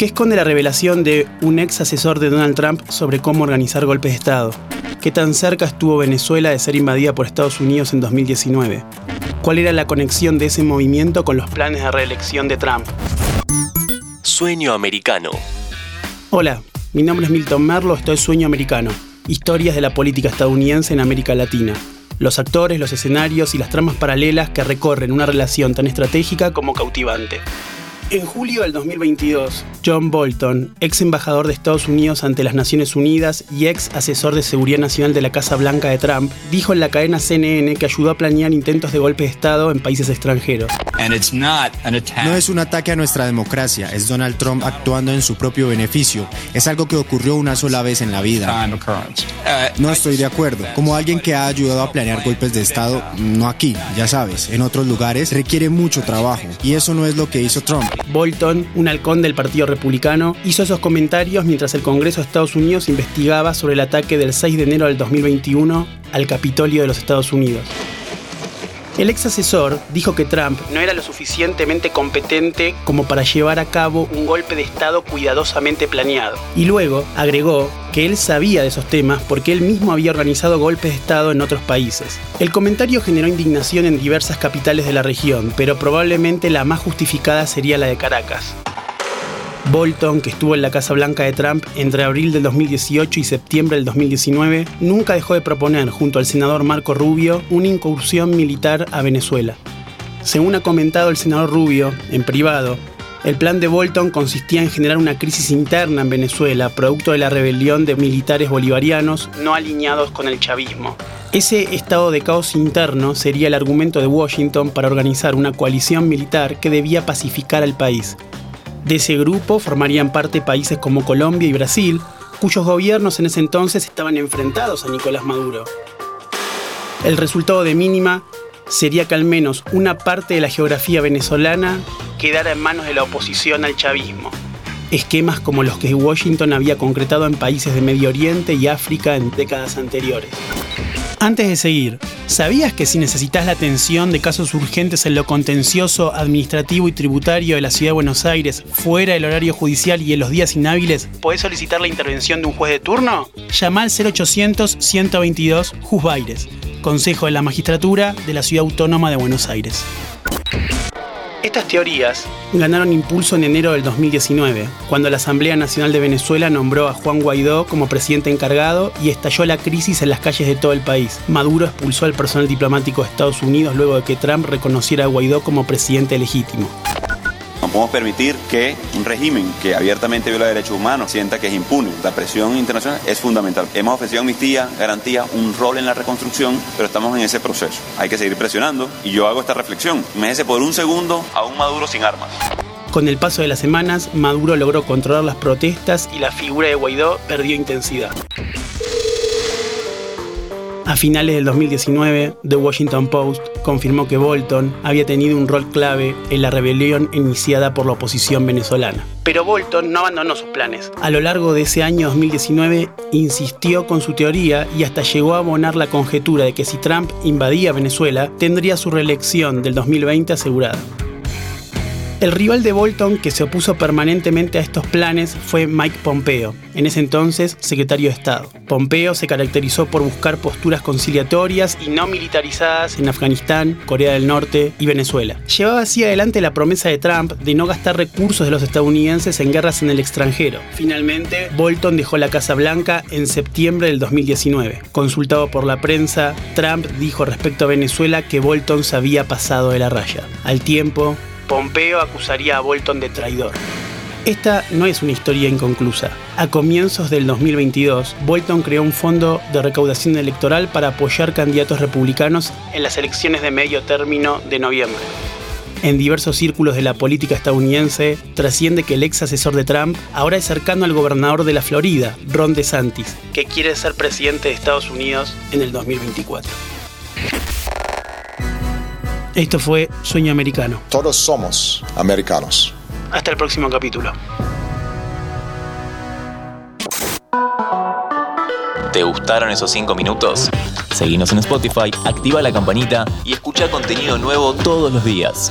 ¿Qué esconde la revelación de un ex asesor de Donald Trump sobre cómo organizar golpes de Estado? ¿Qué tan cerca estuvo Venezuela de ser invadida por Estados Unidos en 2019? ¿Cuál era la conexión de ese movimiento con los planes de reelección de Trump? Sueño americano. Hola, mi nombre es Milton Merlo, esto es Sueño Americano, historias de la política estadounidense en América Latina. Los actores, los escenarios y las tramas paralelas que recorren una relación tan estratégica como cautivante. En julio del 2022, John Bolton, ex embajador de Estados Unidos ante las Naciones Unidas y ex asesor de seguridad nacional de la Casa Blanca de Trump, dijo en la cadena CNN que ayudó a planear intentos de golpe de Estado en países extranjeros. No es un ataque a nuestra democracia, es Donald Trump actuando en su propio beneficio. Es algo que ocurrió una sola vez en la vida. No estoy de acuerdo. Como alguien que ha ayudado a planear golpes de Estado, no aquí, ya sabes, en otros lugares, requiere mucho trabajo. Y eso no es lo que hizo Trump. Bolton, un halcón del Partido Republicano, hizo esos comentarios mientras el Congreso de Estados Unidos investigaba sobre el ataque del 6 de enero del 2021 al Capitolio de los Estados Unidos. El ex asesor dijo que Trump no era lo suficientemente competente como para llevar a cabo un golpe de Estado cuidadosamente planeado. Y luego agregó que él sabía de esos temas porque él mismo había organizado golpes de Estado en otros países. El comentario generó indignación en diversas capitales de la región, pero probablemente la más justificada sería la de Caracas. Bolton, que estuvo en la Casa Blanca de Trump entre abril del 2018 y septiembre del 2019, nunca dejó de proponer, junto al senador Marco Rubio, una incursión militar a Venezuela. Según ha comentado el senador Rubio, en privado, el plan de Bolton consistía en generar una crisis interna en Venezuela, producto de la rebelión de militares bolivarianos no alineados con el chavismo. Ese estado de caos interno sería el argumento de Washington para organizar una coalición militar que debía pacificar al país, de ese grupo formarían parte países como Colombia y Brasil, cuyos gobiernos en ese entonces estaban enfrentados a Nicolás Maduro. El resultado de mínima sería que al menos una parte de la geografía venezolana quedara en manos de la oposición al chavismo. Esquemas como los que Washington había concretado en países de Medio Oriente y África en décadas anteriores. Antes de seguir, ¿sabías que si necesitas la atención de casos urgentes en lo contencioso, administrativo y tributario de la Ciudad de Buenos Aires, fuera del horario judicial y en los días inhábiles, podés solicitar la intervención de un juez de turno? Llama al 0800-122 Juzbaires, Consejo de la Magistratura de la Ciudad Autónoma de Buenos Aires. Estas teorías ganaron impulso en enero del 2019, cuando la Asamblea Nacional de Venezuela nombró a Juan Guaidó como presidente encargado y estalló la crisis en las calles de todo el país. Maduro expulsó al personal diplomático de Estados Unidos luego de que Trump reconociera a Guaidó como presidente legítimo. Podemos permitir que un régimen que abiertamente viola derechos humanos sienta que es impune. La presión internacional es fundamental. Hemos ofrecido amnistía, garantía, un rol en la reconstrucción, pero estamos en ese proceso. Hay que seguir presionando y yo hago esta reflexión. Imagínese por un segundo a un Maduro sin armas. Con el paso de las semanas, Maduro logró controlar las protestas y la figura de Guaidó perdió intensidad. A finales del 2019, The Washington Post confirmó que Bolton había tenido un rol clave en la rebelión iniciada por la oposición venezolana. Pero Bolton no abandonó sus planes. A lo largo de ese año 2019 insistió con su teoría y hasta llegó a abonar la conjetura de que si Trump invadía Venezuela, tendría su reelección del 2020 asegurada. El rival de Bolton que se opuso permanentemente a estos planes fue Mike Pompeo, en ese entonces secretario de Estado. Pompeo se caracterizó por buscar posturas conciliatorias y no militarizadas en Afganistán, Corea del Norte y Venezuela. Llevaba así adelante la promesa de Trump de no gastar recursos de los estadounidenses en guerras en el extranjero. Finalmente, Bolton dejó la Casa Blanca en septiembre del 2019. Consultado por la prensa, Trump dijo respecto a Venezuela que Bolton se había pasado de la raya. Al tiempo, Pompeo acusaría a Bolton de traidor. Esta no es una historia inconclusa. A comienzos del 2022, Bolton creó un fondo de recaudación electoral para apoyar candidatos republicanos en las elecciones de medio término de noviembre. En diversos círculos de la política estadounidense trasciende que el ex asesor de Trump ahora es cercano al gobernador de la Florida, Ron DeSantis, que quiere ser presidente de Estados Unidos en el 2024. Esto fue Sueño Americano. Todos somos americanos. Hasta el próximo capítulo. ¿Te gustaron esos 5 minutos? Seguinos en Spotify, activa la campanita y escucha contenido nuevo todos los días.